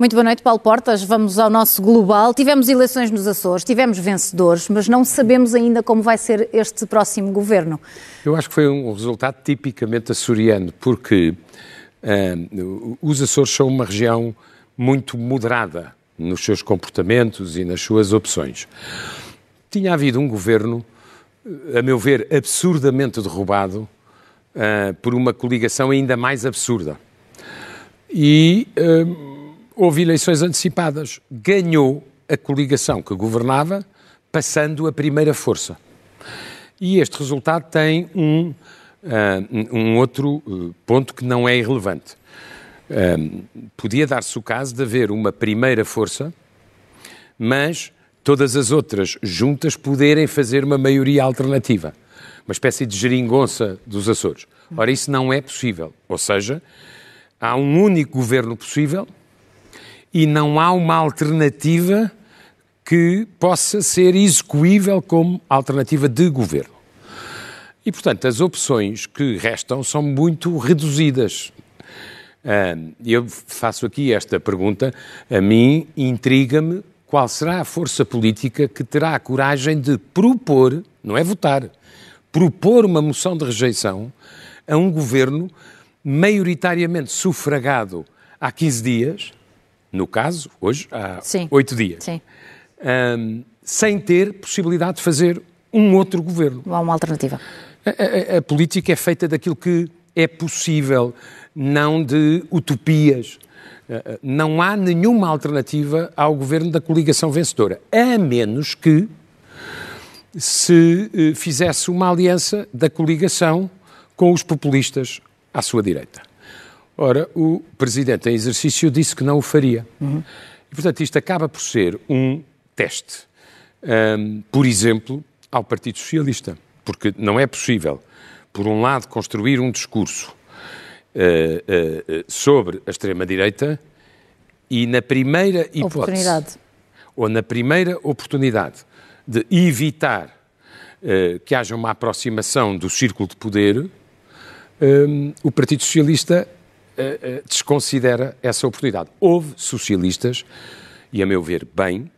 Muito boa noite, Paulo Portas. Vamos ao nosso global. Tivemos eleições nos Açores, tivemos vencedores, mas não sabemos ainda como vai ser este próximo governo. Eu acho que foi um resultado tipicamente açoriano, porque uh, os Açores são uma região muito moderada nos seus comportamentos e nas suas opções. Tinha havido um governo, a meu ver, absurdamente derrubado uh, por uma coligação ainda mais absurda. E. Uh, houve eleições antecipadas. Ganhou a coligação que governava, passando a primeira força. E este resultado tem um, uh, um outro uh, ponto que não é irrelevante. Uh, podia dar-se o caso de haver uma primeira força, mas todas as outras juntas poderem fazer uma maioria alternativa. Uma espécie de geringonça dos Açores. Ora, isso não é possível. Ou seja, há um único governo possível e não há uma alternativa que possa ser execuível como alternativa de governo. E, portanto, as opções que restam são muito reduzidas. Eu faço aqui esta pergunta, a mim intriga-me qual será a força política que terá a coragem de propor, não é votar, propor uma moção de rejeição a um governo maioritariamente sufragado há 15 dias, no caso, hoje, há oito dias, um, sem ter possibilidade de fazer um outro governo. Há uma alternativa. A, a, a, política é feita daquilo que é possível, não de utopias. Não há nenhuma alternativa ao governo da coligação vencedora, a menos que se eh, fizesse uma aliança da coligação com os populistas à sua direita. Ora, o Presidente em exercício disse que não o faria. Uhum. E, portanto, isto acaba por ser um teste, um, por exemplo, ao Partido Socialista. Porque não é possível, por um lado, construir um discurso uh, uh, sobre a extrema-direita e, na primeira hipótese, ou na primeira oportunidade de evitar uh, que haja uma aproximação do círculo de poder, um, o Partido Socialista uh, desconsidera essa oportunidade. Houve socialistas, e a meu ver, bem,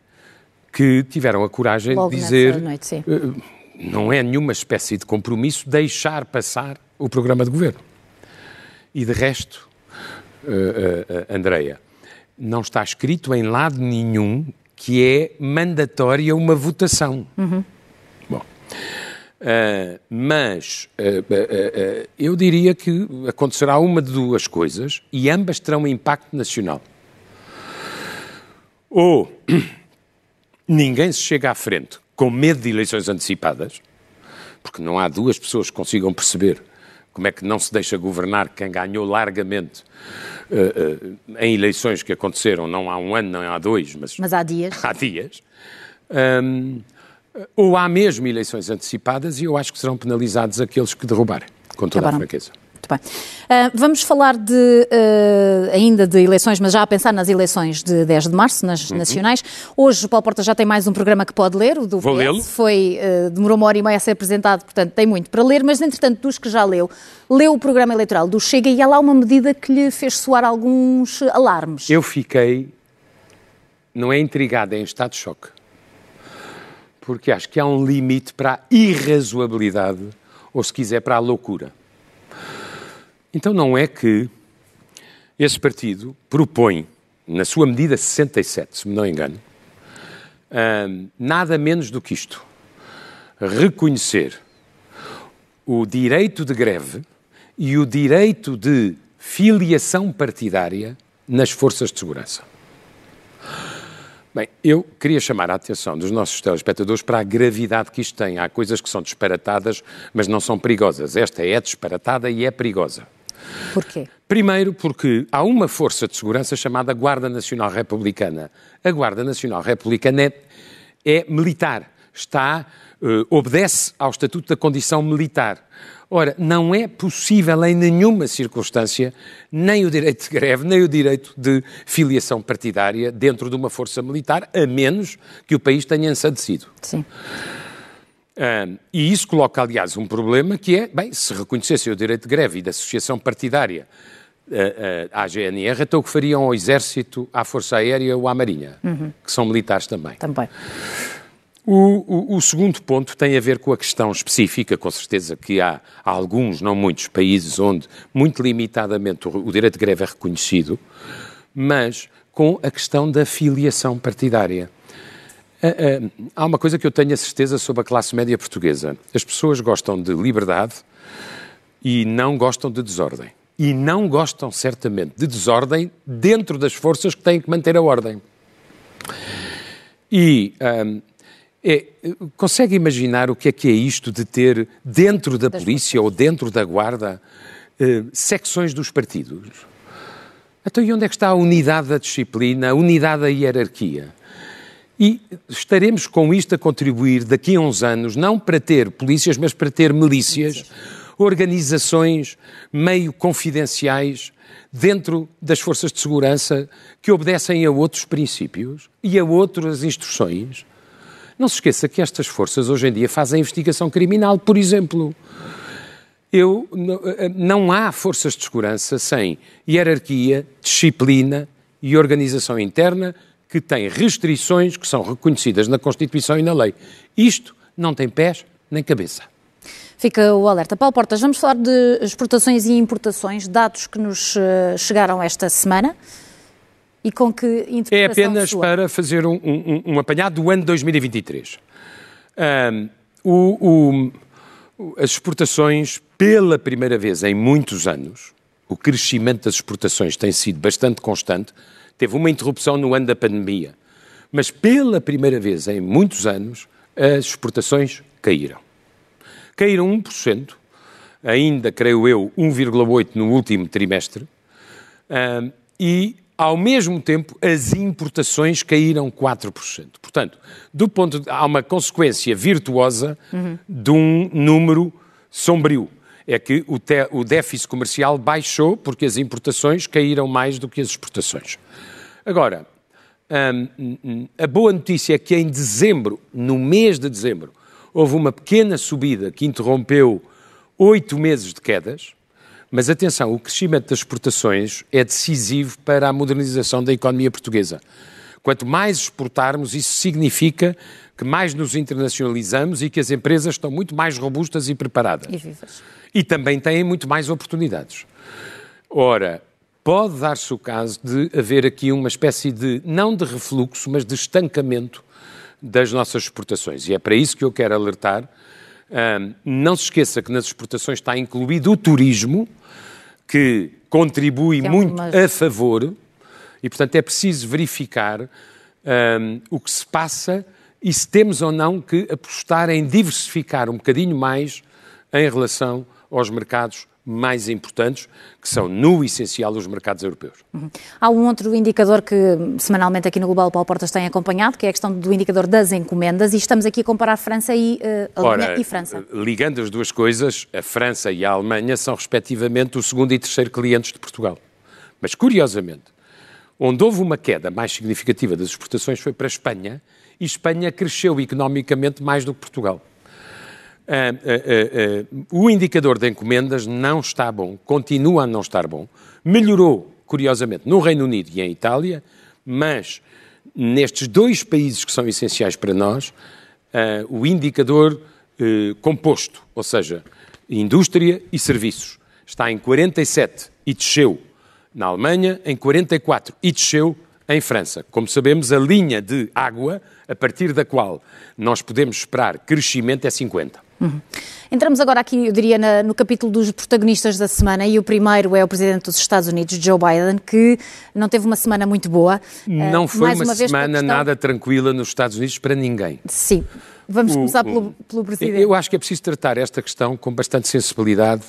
que tiveram a coragem Logo de dizer. Noite, uh, não é nenhuma espécie de compromisso deixar passar o programa de governo. E de resto, uh, Andreia, não está escrito em lado nenhum que é mandatória uma votação. Uhum. Bom. Uh, mas uh, uh, eu diria que acontecerá uma de duas coisas e ambas terão impacto nacional. Ou ninguém se chega à frente com medo de eleições antecipadas, porque não há duas pessoas que consigam perceber como é que não se deixa governar quem ganhou largamente em eleições que aconteceram não há um ano, não há dois, mas, mas há dias. Há dias. Um, ou há mesmo eleições antecipadas e eu acho que serão penalizados aqueles que derrubarem, com toda Acabaram. a franqueza. Muito bem. Uh, vamos falar de, uh, ainda de eleições, mas já a pensar nas eleições de 10 de março, nas uhum. nacionais. Hoje o Paulo Porta já tem mais um programa que pode ler, o do Vou PS. Foi, uh, demorou uma hora e meia a ser apresentado, portanto tem muito para ler, mas entretanto dos que já leu, leu o programa eleitoral do Chega e há lá uma medida que lhe fez soar alguns alarmes. Eu fiquei, não é intrigado, é em estado de choque porque acho que há um limite para a irrazoabilidade, ou se quiser, para a loucura. Então não é que esse partido propõe, na sua medida 67, se me não engano, hum, nada menos do que isto: reconhecer o direito de greve e o direito de filiação partidária nas forças de segurança. Bem, eu queria chamar a atenção dos nossos telespectadores para a gravidade que isto tem. Há coisas que são disparatadas, mas não são perigosas. Esta é disparatada e é perigosa. Porquê? Primeiro, porque há uma força de segurança chamada Guarda Nacional Republicana. A Guarda Nacional Republicana é, é militar, está, uh, obedece ao Estatuto da Condição Militar. Ora, não é possível em nenhuma circunstância nem o direito de greve, nem o direito de filiação partidária dentro de uma força militar, a menos que o país tenha ensandecido. Sim. Um, e isso coloca, aliás, um problema que é, bem, se reconhecessem o direito de greve e de associação partidária à GNR, então o que fariam ao Exército, à Força Aérea ou à Marinha, uhum. que são militares também. Também. O, o, o, segundo ponto tem a ver com a questão específica, com certeza que há, há alguns, não muitos, países onde muito limitadamente o, o, direito de greve é reconhecido, mas com a questão da filiação partidária. Há uma coisa que eu tenho a certeza sobre a classe média portuguesa. As pessoas gostam de liberdade e não gostam de desordem. E não gostam, certamente, de desordem dentro das forças que têm que manter a ordem. E um, é, consegue imaginar o que é que é isto de ter dentro da polícia ou dentro da guarda uh, secções dos partidos? Então, e onde é que está a unidade da disciplina, a unidade da hierarquia? E estaremos com isto a contribuir daqui a uns anos, não para ter polícias, mas para ter milícias, organizações meio confidenciais dentro das forças de segurança que obedecem a outros princípios e a outras instruções. Não se esqueça que estas forças hoje em dia fazem investigação criminal, por exemplo. Eu, não há forças de segurança sem hierarquia, disciplina e organização interna que têm restrições que são reconhecidas na Constituição e na lei. Isto não tem pés nem cabeça. Fica o alerta. Paulo Portas, vamos falar de exportações e importações, dados que nos eh, chegaram esta semana. E com que É apenas sua? para fazer um, um, um, apanhado do ano 2023. Um, o, o, as exportações, pela primeira vez em muitos anos, o crescimento das exportações tem sido bastante constante. Teve uma interrupção no ano da pandemia, mas pela primeira vez em muitos anos, as exportações caíram. Caíram 1%, ainda, creio eu, 1,8% no último trimestre, e ao mesmo tempo, as importações caíram 4%. Portanto, do ponto de, há uma consequência virtuosa uhum. de um número sombrio. É que o, te, o déficit comercial baixou porque as importações caíram mais do que as exportações. Agora, hum, a boa notícia é que em dezembro, no mês de dezembro, houve uma pequena subida que interrompeu oito meses de quedas, mas atenção, o crescimento das exportações é decisivo para a modernização da economia portuguesa. Quanto mais exportarmos, isso significa que mais nos internacionalizamos e que as empresas estão muito mais robustas e preparadas. E vivas. E também têm muito mais oportunidades. Ora, pode dar-se o caso de haver aqui uma espécie de, não de refluxo, mas de estancamento das nossas exportações. E é para isso que eu quero alertar. Um, não se esqueça que nas exportações está incluído o turismo, que contribui que é muito a favor e, portanto, é preciso verificar um, o que se passa e se temos ou não que apostar em diversificar um bocadinho mais em relação aos mercados mais importantes, que são, no essencial, os mercados europeus. Uhum. Há um outro indicador que semanalmente aqui no Global Paulo Portas tem acompanhado, que é a questão do indicador das encomendas, e estamos aqui a comparar França e uh, Alemanha Ora, e França. Ligando as duas coisas, a França e a Alemanha são, respectivamente, o segundo e terceiro clientes de Portugal. Mas, curiosamente, onde houve uma queda mais significativa das exportações foi para a Espanha, e Espanha cresceu economicamente mais do que Portugal. Uh, uh, uh, o indicador de encomendas não está bom, continua a não estar bom. Melhorou, curiosamente, no Reino Unido e em Itália, mas nestes dois países que são essenciais para nós, o indicador composto, ou seja, indústria e serviços, está em 47 e desceu na Alemanha, em 44 e desceu em França. Como sabemos, a linha de água a partir da qual nós podemos esperar crescimento é 50. Uhum. Entramos agora aqui, eu diria, na, no capítulo dos protagonistas da semana e o primeiro é o Presidente dos Estados Unidos, Joe Biden, que não teve uma semana muito boa. Não uh, foi uma, uma semana questão... nada tranquila nos Estados Unidos para ninguém. Sim. Vamos o, começar pelo, pelo, Presidente. Eu acho que é preciso tratar esta questão com bastante sensibilidade,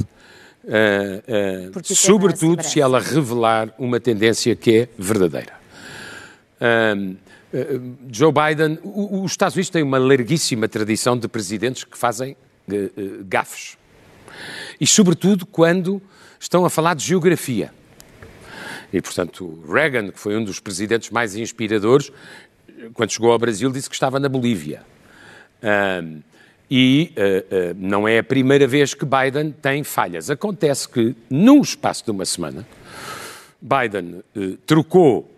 uh, uh, sobretudo se ela revelar uma tendência que é verdadeira. Joe Biden, os Estados Unidos têm uma larguíssima tradição de presidentes que fazem uh, uh, gafes. E, sobretudo, quando estão a falar de geografia. E, portanto, Reagan, que foi um dos presidentes mais inspiradores, quando chegou ao Brasil, disse que estava na Bolívia. Um, e uh, uh, não é a primeira vez que Biden tem falhas. Acontece que, num espaço de uma semana, Biden uh, trocou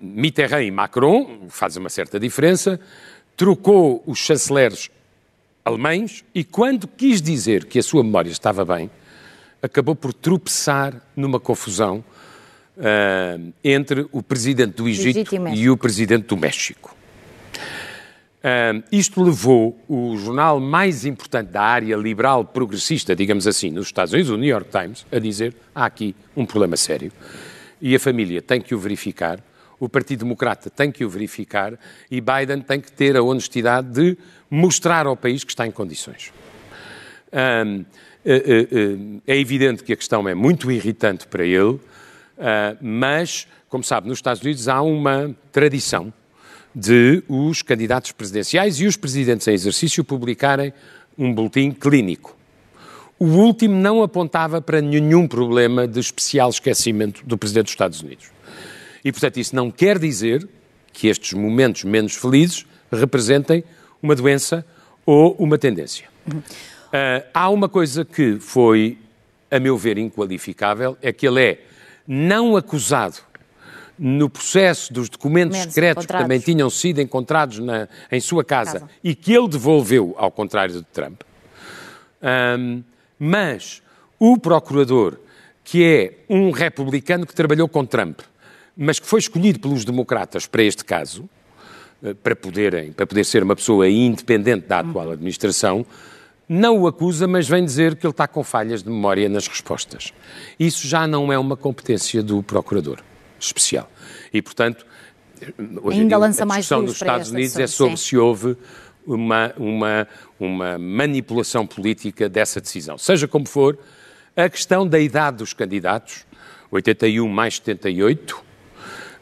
Mitterrand e Macron, faz uma certa diferença, trocou os chanceleres alemães e, quando quis dizer que a sua memória estava bem, acabou por tropeçar numa confusão uh, entre o presidente do Egito e, e o presidente do México. Uh, isto levou o jornal mais importante da área liberal progressista, digamos assim, nos Estados Unidos, o New York Times, a dizer há aqui um problema sério e a família tem que o verificar, o Partido Democrata tem que o verificar e Biden tem que ter a honestidade de mostrar ao país que está em condições. Um, é, é, é evidente que a questão é muito irritante para ele, mas, como sabe, nos Estados Unidos há uma tradição de os candidatos presidenciais e os presidentes em exercício publicarem um boletim clínico. O último não apontava para nenhum problema de especial esquecimento do Presidente dos Estados Unidos. E, portanto, isso não quer dizer que estes momentos menos felizes representem uma doença ou uma tendência. Uhum. Uh, há uma coisa que foi, a meu ver, inqualificável, é que ele é não acusado no processo dos documentos secretos que também tinham sido encontrados na, em sua casa, casa, e que ele devolveu, ao contrário de Trump. Um, mas o procurador, que é um republicano que trabalhou com Trump, mas que foi escolhido pelos democratas para este caso, eh, para, poderem, para poder ser uma pessoa independente da atual administração, não o acusa, mas vem dizer que ele está com falhas de memória nas respostas. Isso já não é uma competência do procurador especial. E, portanto, hoje Ainda dia, lança a discussão nos Estados Unidos é sobre sim. se houve uma, uma, uma manipulação política dessa decisão. Seja como for, a questão da idade dos candidatos, 81 mais 78,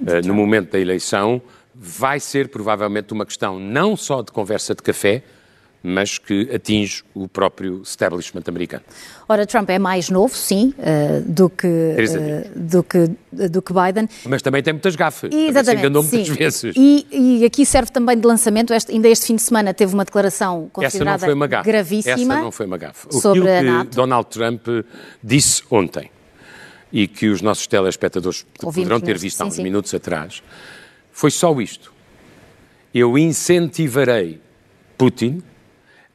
eh, no momento da eleição, vai ser provavelmente uma questão não só de conversa de café, mas que atinge o próprio establishment americano. Ora, Trump é mais novo, sim, uh, do, que, uh, do, que, do que Biden. Mas também tem muitas gafas. Exatamente, se enganou sim. muitas vezes. E, e, aqui serve também de lançamento, este, ainda este fim de semana teve uma declaração considerada Essa uma gravíssima. Essa não foi uma gafe. Sobre Aquilo que NATO. Donald Trump disse ontem e que os nossos telespectadores Ouvimos poderão ter visto sim, há uns sim. minutos atrás, foi só isto. Eu incentivarei Putin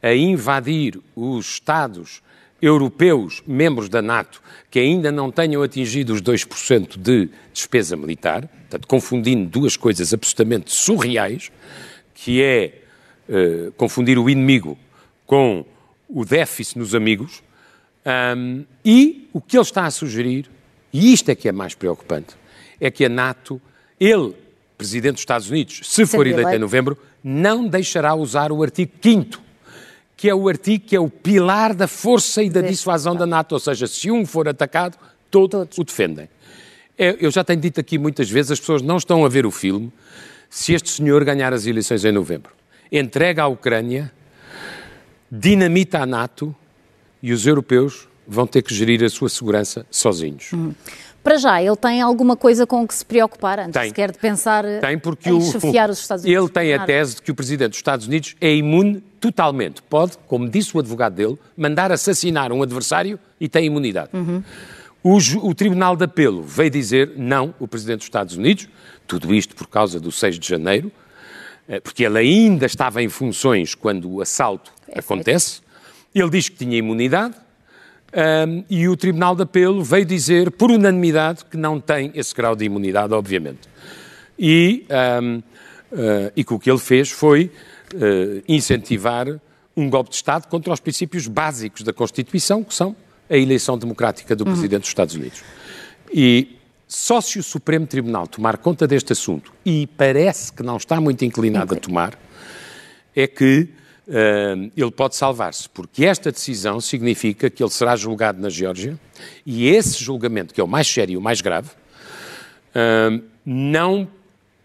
a invadir os Estados europeus, membros da NATO, que ainda não tenham atingido os 2% de despesa militar, portanto, confundindo duas coisas absolutamente surreais, que é uh, confundir o inimigo com o déficit nos amigos, um, e o que ele está a sugerir, e isto é que é mais preocupante, é que a NATO, ele, Presidente dos Estados Unidos, se for eleito em novembro, não deixará usar o artigo 5 que é o artigo que é o pilar da força e da dissuasão da NATO, ou seja, se um for atacado, todos, todos. o defendem. É, eu já tenho dito aqui muitas vezes, as pessoas não estão a ver o filme, se este senhor ganhar as eleições em novembro, entrega a Ucrânia, dinamita a NATO e os europeus vão ter que gerir a sua segurança sozinhos. Hum. Para já, ele tem alguma coisa com que se preocupar antes tem. sequer de pensar tem porque em chefiar os Estados Unidos? Ele tem a tese de que o Presidente dos Estados Unidos é imune totalmente. Pode, como disse o advogado dele, mandar assassinar um adversário e tem imunidade. Uhum. O, o, Tribunal de Apelo veio dizer não, o Presidente dos Estados Unidos, tudo isto por causa do 6 de janeiro, eh, porque ele ainda estava em funções quando o assalto é acontece. Ele diz que tinha imunidade, um, e o Tribunal de Apelo veio dizer, por unanimidade, que não tem esse grau de imunidade, obviamente. E, um, uh, ah, e que o que ele fez foi uh, incentivar um golpe de Estado contra os princípios básicos da Constituição, que são a eleição democrática do uhum. Presidente dos Estados Unidos. E só se o Supremo Tribunal tomar conta deste assunto, e parece que não está muito inclinado a tomar, é que ele pode salvar-se, porque esta decisão significa que ele será julgado na Geórgia e esse julgamento, que é o mais sério e o mais grave, uh, não,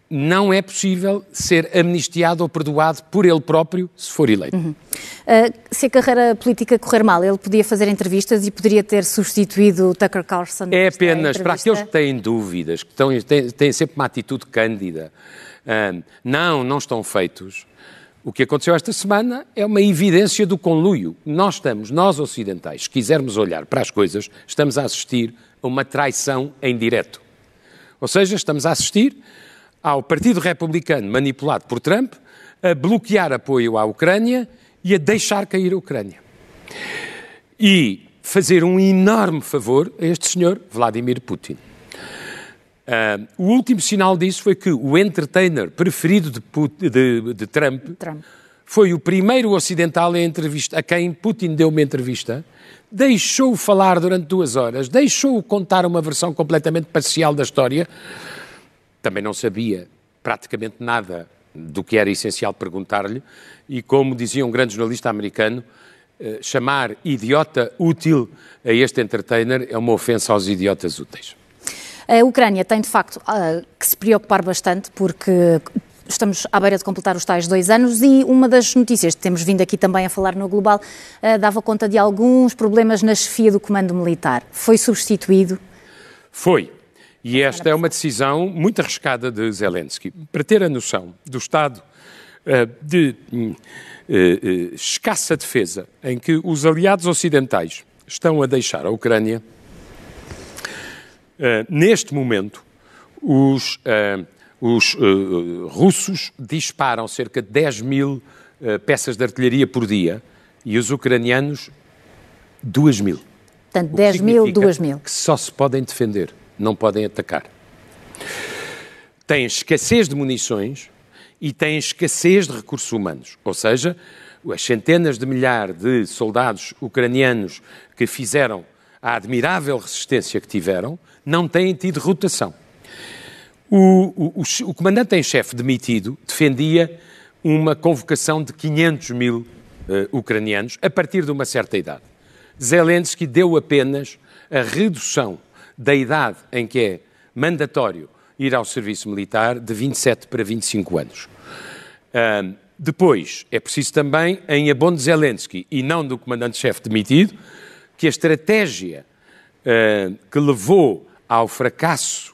não é possível ser amnistiado ou perdoado por ele próprio se for eleito. Uhum. Uh, se a carreira política correr mal, ele podia fazer entrevistas e poderia ter substituído o Tucker Carlson? É apenas para aqueles que têm dúvidas, que têm, têm sempre uma atitude cândida. Uh, não, não estão feitos. O que aconteceu esta semana é uma evidência do conluio. Nós estamos, nós ocidentais, se quisermos olhar para as coisas, estamos a assistir a uma traição em direto. Ou seja, estamos a assistir ao Partido Republicano manipulado por Trump a bloquear apoio à Ucrânia e a deixar cair a Ucrânia. E fazer um enorme favor a este senhor, Vladimir Putin. Uh, o último sinal disso foi que o entertainer preferido de, de, de Trump, Trump, foi o primeiro ocidental a, entrevista, a quem Putin deu uma entrevista, deixou-o falar durante duas horas, deixou-o contar uma versão completamente parcial da história. Também não sabia praticamente nada do que era essencial perguntar-lhe, e como dizia um grande jornalista americano, uh, chamar idiota útil a este entertainer é uma ofensa aos idiotas úteis. A Ucrânia tem, de facto, ah, que se preocupar bastante, porque estamos à beira de completar os tais dois anos e uma das notícias que temos vindo aqui também a falar no Global uh, dava conta de alguns problemas na chefia do comando militar. Foi substituído? Foi. E esta é uma decisão muito arriscada de Zelensky. Para ter a noção do estado uh, de uh, escassa defesa em que os aliados ocidentais estão a deixar a Ucrânia, neste momento, os, uh, os uh, russos disparam cerca de 10 mil peças de artilharia por dia e os ucranianos 2 mil. Portanto, 10 mil, 2 mil. Que só se podem defender, não podem atacar. Têm escassez de munições e têm escassez de recursos humanos. Ou seja, as centenas de milhares de soldados ucranianos que fizeram a admirável resistência que tiveram, não têm tido rotação. O, o, o, o comandante em chefe demitido defendia uma convocação de 500 mil uh, ucranianos a partir de uma certa idade. Zelensky deu apenas a redução da idade em que é mandatório ir ao serviço militar de 27 para 25 anos. Uh, depois, é preciso também, em abono de Zelensky e não do comandante-chefe demitido, que a estratégia uh, que levou ao fracasso,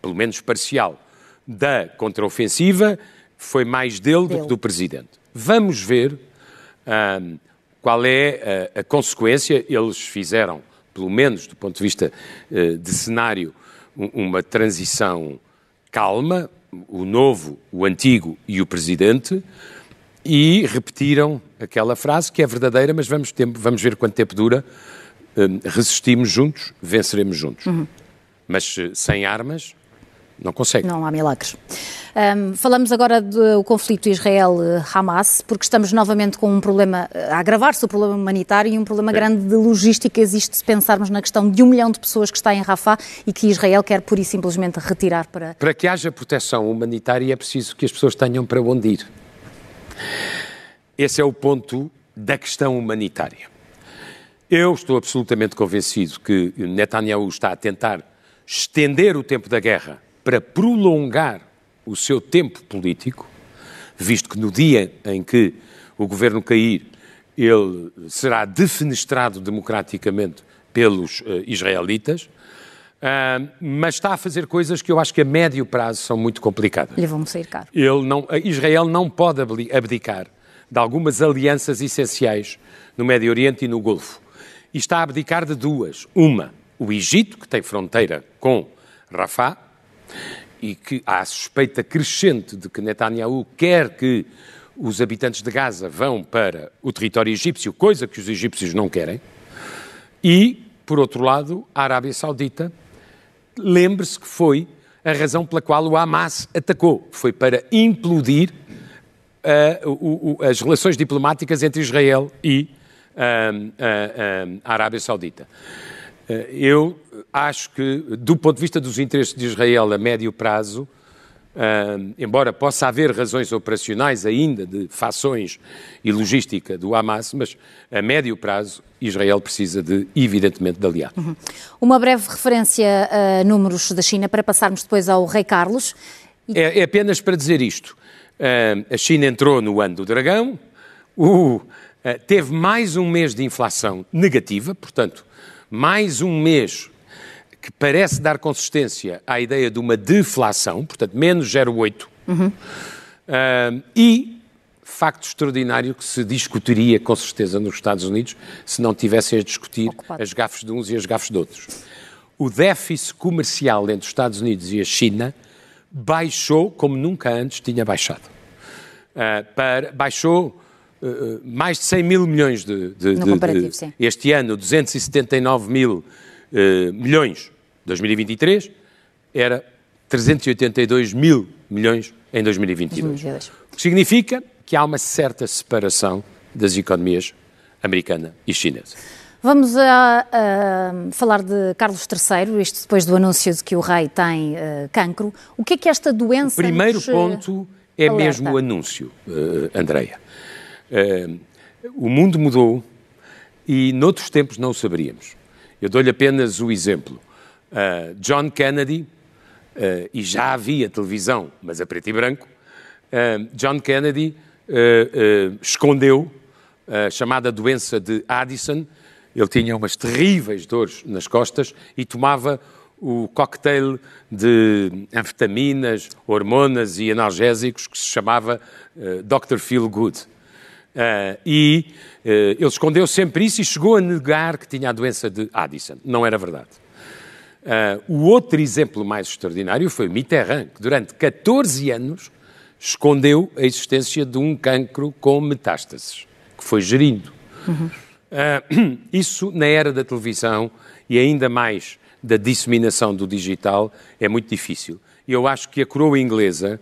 pelo menos parcial, da contraofensiva foi mais dele do que do Presidente. Vamos ver uh, qual é a, a, consequência. Eles fizeram, pelo menos do ponto de vista uh, de cenário, uma transição calma, o novo, o antigo e o Presidente, e repetiram aquela frase que é verdadeira, mas vamos, tempo, vamos ver quanto tempo dura. Um, resistimos juntos, venceremos juntos. Uhum. Mas eh, sem armas, não consegue. Não há milagres. Um, falamos agora do conflito Israel-Hamas, porque estamos novamente com um problema, a agravar-se o problema humanitário e um problema é. grande de logística existe se pensarmos na questão de um milhão de pessoas que está em Rafah e que Israel quer pura e simplesmente retirar para... Para que haja proteção humanitária é preciso que as pessoas tenham para onde ir. Esse é o ponto da questão humanitária. Eu estou absolutamente convencido que Netanyahu está a tentar estender o tempo da guerra para prolongar o seu tempo político, visto que no dia em que o governo cair, ele será defenestrado democraticamente pelos uh, israelitas, uh, mas está a fazer coisas que eu acho que a médio prazo são muito complicadas. Lhe vão sair caro. Ele não, Israel não pode abdicar de algumas alianças essenciais no Médio Oriente e no Golfo. E está a abdicar de duas. Uma, o Egito, que tem fronteira com Rafah, e que há a suspeita crescente de que Netanyahu quer que os habitantes de Gaza vão para o território egípcio, coisa que os egípcios não querem. E, por outro lado, a Arábia Saudita, lembre-se que foi a razão pela qual o Hamas atacou. Foi para implodir uh, o, o, as relações diplomáticas entre Israel e uh, a Arábia Saudita. Uh, eu acho que, do ponto de vista dos interesses de Israel a médio prazo, Uh, embora possa haver razões operacionais ainda de fações e logística do Hamas, mas a médio prazo Israel precisa de, evidentemente, de aliados. Uhum. Uma breve referência a números da China para passarmos depois ao Rei Carlos. É, é apenas para dizer isto. Uh, a China entrou no ano do dragão, o, teve mais um mês de inflação negativa, portanto, mais um mês que parece dar consistência à ideia de uma deflação, portanto, menos 0,8, uhum. uh, e facto extraordinário que se discutiria com certeza nos Estados Unidos se não tivessem a discutir Ocupado. as gafes de uns e as gafes de outros. o déficit comercial entre os Estados Unidos e a China baixou como nunca antes tinha baixado. Uh, para, baixou uh, mais de 100 mil milhões de, de, no de, sim. este ano, 279 mil uh, milhões 2023, era 382 mil milhões em 2022. 2022. O que significa que há uma certa separação das economias americana e chinesa. Vamos a, a, falar de Carlos III, isto depois do anúncio de que o rei tem uh, cancro. O que é que esta doença. O primeiro ponto é alerta? mesmo o anúncio, uh, Andreia. Uh, o mundo mudou e noutros tempos não saberíamos. Eu dou-lhe apenas o exemplo. Uh, John Kennedy, e já havia televisão, mas a preto e branco, John Kennedy escondeu a chamada doença de Addison, ele tinha umas terríveis dores nas costas e tomava o cocktail de anfetaminas, hormonas e analgésicos que se chamava uh, Dr. Feel Good. Uh, e uh, ele escondeu sempre isso e chegou a negar que tinha a doença de Addison. Não era verdade. Uh, o outro exemplo mais extraordinário foi Mitterrand, que durante 14 anos escondeu a existência de um cancro com metástases, que foi gerindo. Uhum. Uh, isso, na era da televisão e ainda mais da disseminação do digital, é muito difícil. Eu acho que a coroa inglesa,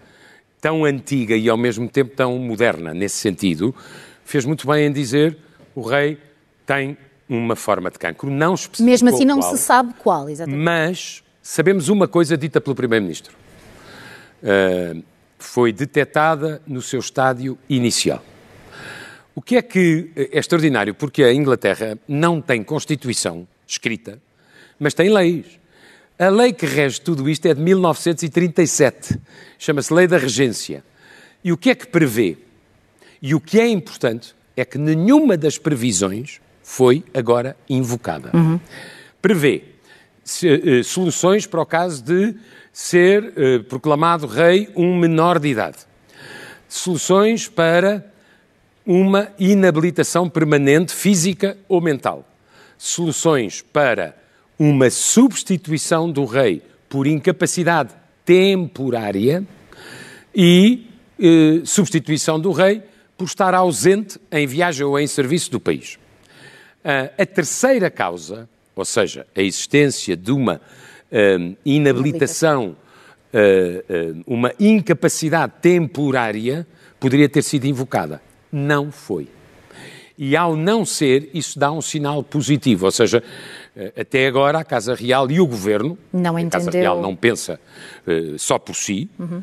tão antiga e ao mesmo tempo tão moderna nesse sentido, fez muito bem em dizer o rei tem uma forma de cancro, não específica. Mesmo assim não qual, se sabe qual, exatamente. Mas sabemos uma coisa dita pelo primeiro-ministro. Uh, foi detectada no seu estádio inicial. O que é que é extraordinário? Porque a Inglaterra não tem Constituição escrita, mas tem leis. A lei que rege tudo isto é de 1937. Chama-se Lei da Regência. E o que é que prevê? E o que é importante é que nenhuma das previsões foi agora invocada. Uhum. Prevê se, uh, soluções para o caso de ser uh, proclamado rei um menor de idade. Soluções para uma inabilitação permanente física ou mental. Soluções para uma substituição do rei por incapacidade temporária e eh, substituição do rei por estar ausente em viagem ou em serviço do país. A terceira causa, ou seja, a existência de uma uh, inabilitação, uh, uma incapacidade temporária, poderia ter sido invocada não foi. E ao não ser, isso dá um sinal positivo, ou seja, eh, até agora a Casa Real e o Governo, não a Casa Real não pensa uh, só por si, uhum.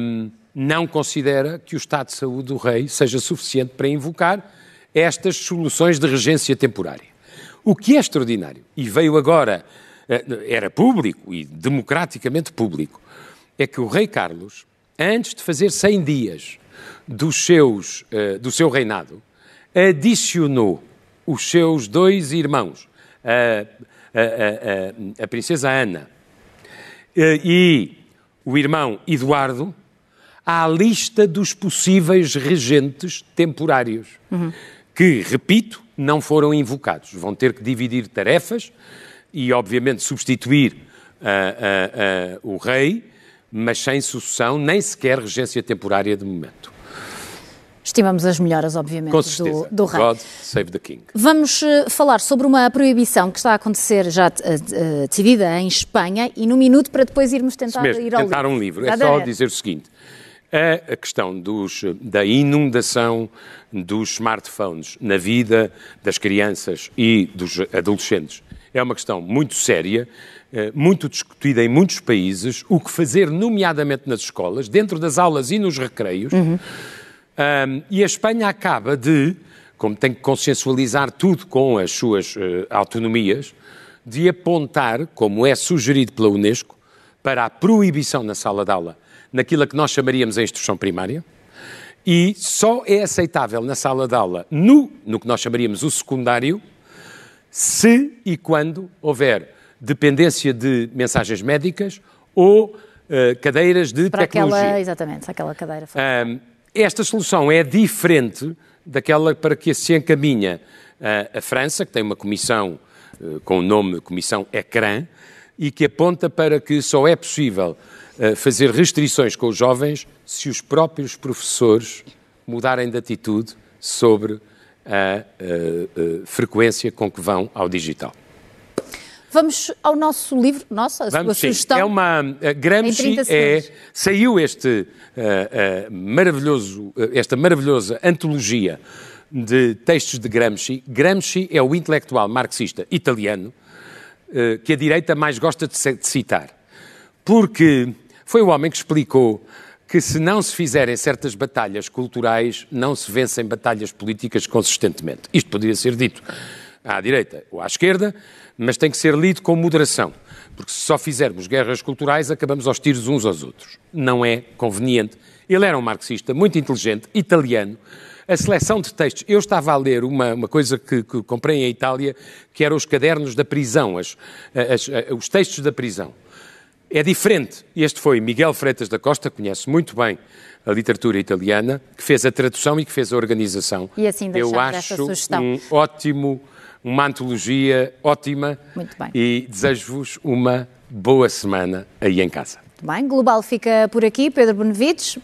um, não considera que o estado de saúde do rei seja suficiente para invocar estas soluções de regência temporária. O que é extraordinário, e veio agora, uh, era público e democraticamente público, é que o rei Carlos, antes de fazer 100 dias dos seus, uh, do seu reinado, adicionou os seus dois irmãos, a, a, a, a princesa Ana uh, e o irmão Eduardo, à lista dos possíveis regentes temporários, uhum. que, repito, não foram invocados. Vão ter que dividir tarefas e, obviamente, substituir uh, o rei, mas sem sucessão, nem sequer regência temporária de momento. Estimamos as melhoras, obviamente, do, do rei. God save the king. Vamos uh, falar sobre uma proibição que está a acontecer já uh, decidida em Espanha e no minuto para depois irmos tentar mesmo, ir ao tentar livro. um livro. É só dizer o seguinte. A, a questão dos, da inundação dos smartphones na vida das crianças e dos adolescentes é uma questão muito séria, muito discutida em muitos países. O que fazer, nomeadamente nas escolas, dentro das aulas e nos recreios. Uhum um, e a Espanha acaba de, como tem que consensualizar tudo com as suas uh, autonomias, de apontar, como é sugerido pela Unesco, para a proibição na sala de aula naquilo que nós chamaríamos a instrução primária, e só é aceitável na sala de aula no, no que nós chamaríamos o secundário, se e quando houver dependência de mensagens médicas ou uh, cadeiras de Para tecnologia. Aquela, exatamente, aquela cadeira. Um, esta solução é diferente daquela para que se encaminha a, a França, que tem uma comissão uh, com o nome Comissão ECRAN, e que aponta para que só é possível uh, fazer restrições com os jovens se os próprios professores mudarem de atitude sobre a uh, frequência com que vão ao digital. Vamos ao nosso livro, nossa, a Vamos, sua sugestão. É uma. Gramsci é, saiu este uh, uh, maravilhoso, esta maravilhosa antologia de textos de Gramsci. Gramsci é o intelectual marxista italiano uh, que a direita mais gosta de citar, porque foi o homem que explicou que se não se fizerem certas batalhas culturais, não se vencem batalhas políticas consistentemente. Isto poderia ser dito à direita ou à esquerda, mas tem que ser lido com moderação, porque se só fizermos guerras culturais, acabamos aos tiros uns aos outros. Não é conveniente. Ele era um marxista muito inteligente, italiano. A seleção de textos. Eu estava a ler uma, uma coisa que, que comprei em Itália, que eram os cadernos da prisão, as, as, os textos da prisão. É diferente. Este foi Miguel Freitas da Costa, conhece muito bem a literatura italiana, que fez a tradução e que fez a organização. E assim Eu acho um ótimo uma antologia ótima. Muito bem. E desejo-vos uma boa semana aí em casa. Muito bem. Global fica por aqui. Pedro Benevides,